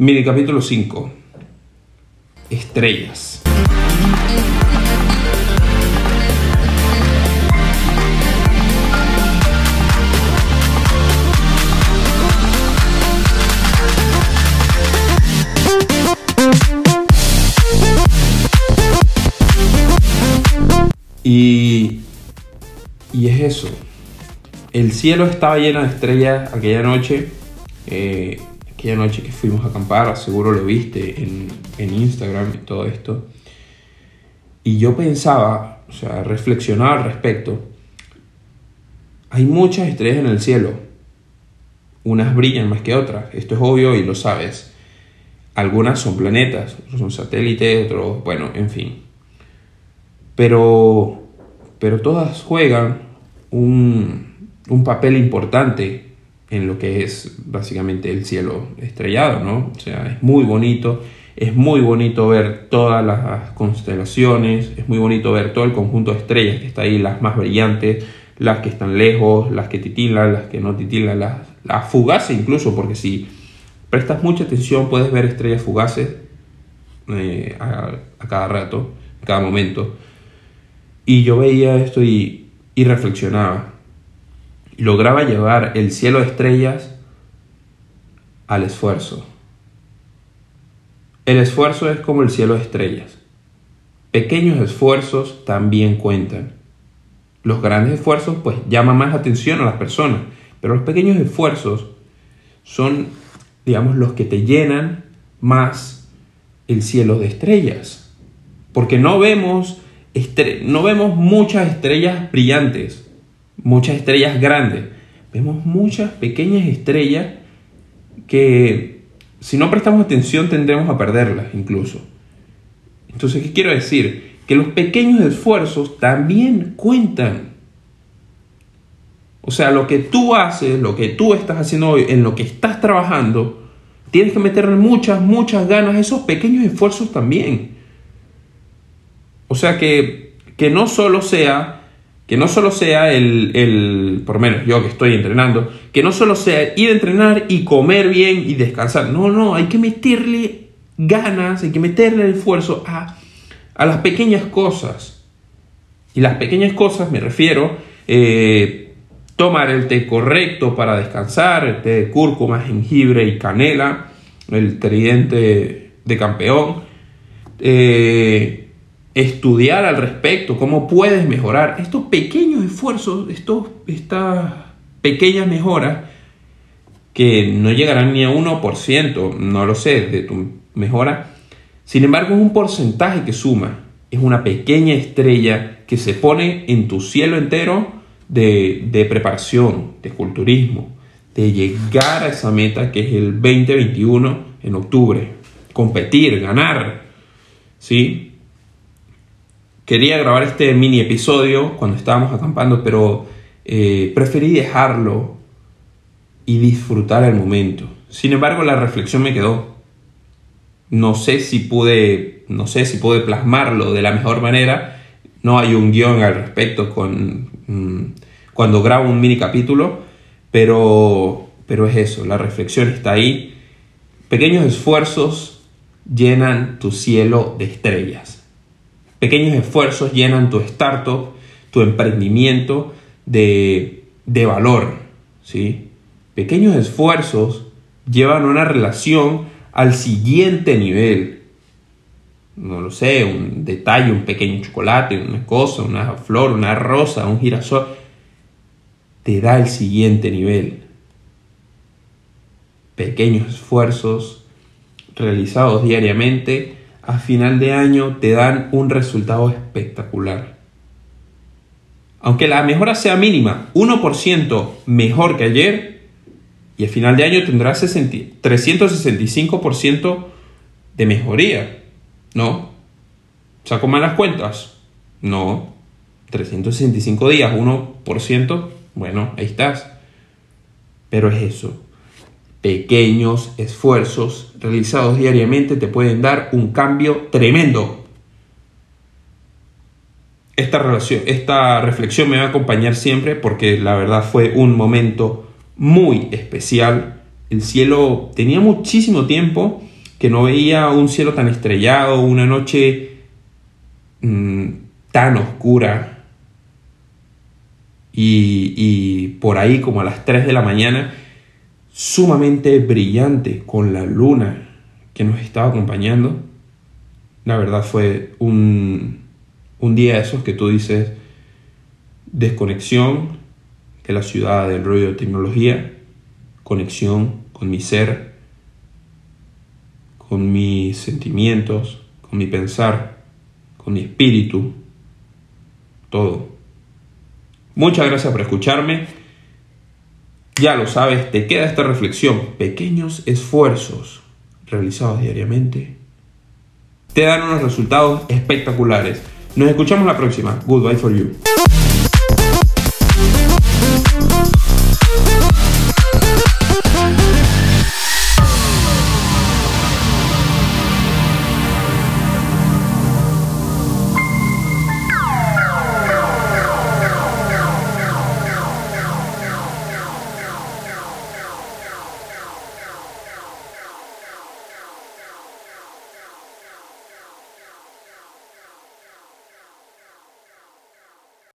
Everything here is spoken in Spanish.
Mini capítulo 5. Estrellas. Y, y es eso. El cielo estaba lleno de estrellas aquella noche. Eh, aquella noche que fuimos a acampar, seguro lo viste en, Instagram y todo esto. Y yo pensaba, o sea, reflexionaba al respecto. Hay muchas estrellas en el cielo. Unas brillan más que otras. Esto es obvio y lo sabes. Algunas son planetas, otros son satélites, otros, bueno, en fin. Pero, pero todas juegan un, un papel importante en lo que es básicamente el cielo estrellado, ¿no? O sea, es muy bonito, es muy bonito ver todas las constelaciones, es muy bonito ver todo el conjunto de estrellas que está ahí, las más brillantes, las que están lejos, las que titilan, las que no titilan, las, las fugaces incluso, porque si prestas mucha atención puedes ver estrellas fugaces eh, a, cada rato, a cada momento. Y yo veía esto y, y reflexionaba lograba llevar el cielo de estrellas al esfuerzo. El esfuerzo es como el cielo de estrellas. Pequeños esfuerzos también cuentan. Los grandes esfuerzos pues llaman más atención a las personas, pero los pequeños esfuerzos son, digamos, los que te llenan más el cielo de estrellas. Porque no vemos, no vemos muchas estrellas brillantes, muchas estrellas grandes, vemos muchas pequeñas estrellas que si no prestamos atención tendremos a perderlas incluso. Entonces, ¿qué quiero decir? Que los pequeños esfuerzos también cuentan. O sea, lo que tú haces, lo que tú estás haciendo hoy, en lo que estás trabajando, tienes que meterle muchas, muchas ganas esos pequeños esfuerzos también. O sea, que, que no solo sea que no solo sea el, el, por lo menos yo que estoy entrenando, que no solo sea ir a entrenar y comer bien y descansar. No, no, hay que meterle ganas, hay que meterle esfuerzo a, a las pequeñas cosas. Y las pequeñas cosas me refiero, eh, tomar el té correcto para descansar, el té de cúrcuma, jengibre y canela, el tridente de campeón. Eh, estudiar al respecto, cómo puedes mejorar. Estos pequeños esfuerzos, estos, estas pequeñas mejoras, que no llegarán ni a 1%, no lo sé, de tu mejora. Sin embargo, es un porcentaje que suma. Es una pequeña estrella que se pone en tu cielo entero de, de preparación, de culturismo, de llegar a esa meta que es el 2021 en octubre. Competir, ganar. ¿Sí? Quería grabar este mini episodio cuando estábamos acampando, pero eh, preferí dejarlo y disfrutar el momento. Sin embargo, la reflexión me quedó. No sé si pude, no sé si pude plasmarlo de la mejor manera. No hay un guion al respecto con, mm, cuando grabo un mini capítulo, pero, pero es eso, la reflexión está ahí. Pequeños esfuerzos llenan tu cielo de estrellas. Pequeños esfuerzos llenan tu startup, tu emprendimiento de, de valor. ¿sí? Pequeños esfuerzos llevan una relación al siguiente nivel. No lo sé, un detalle, un pequeño chocolate, una cosa, una flor, una rosa, un girasol, te da el siguiente nivel. Pequeños esfuerzos realizados diariamente a final de año te dan un resultado espectacular. Aunque la mejora sea mínima, 1% mejor que ayer, y a final de año tendrás 365% de mejoría. ¿No? ¿Saco malas cuentas? No. 365 días, 1%, bueno, ahí estás. Pero es eso pequeños esfuerzos realizados diariamente te pueden dar un cambio tremendo. Esta, relación, esta reflexión me va a acompañar siempre porque la verdad fue un momento muy especial El cielo tenía muchísimo tiempo que no veía un cielo tan estrellado, una noche mm, tan oscura. Y, y por ahí, como a las 3 de la mañana, sumamente brillante con la luna que nos estaba acompañando. La verdad fue un, un día de esos que tú dices desconexión de la ciudad del ruido de tecnología, conexión con mi ser, con mis sentimientos, con mi pensar, con mi espíritu, todo. Muchas gracias por escucharme. Ya lo sabes, te queda esta reflexión. Pequeños esfuerzos realizados diariamente te dan unos resultados espectaculares. Nos escuchamos la próxima. Goodbye for you.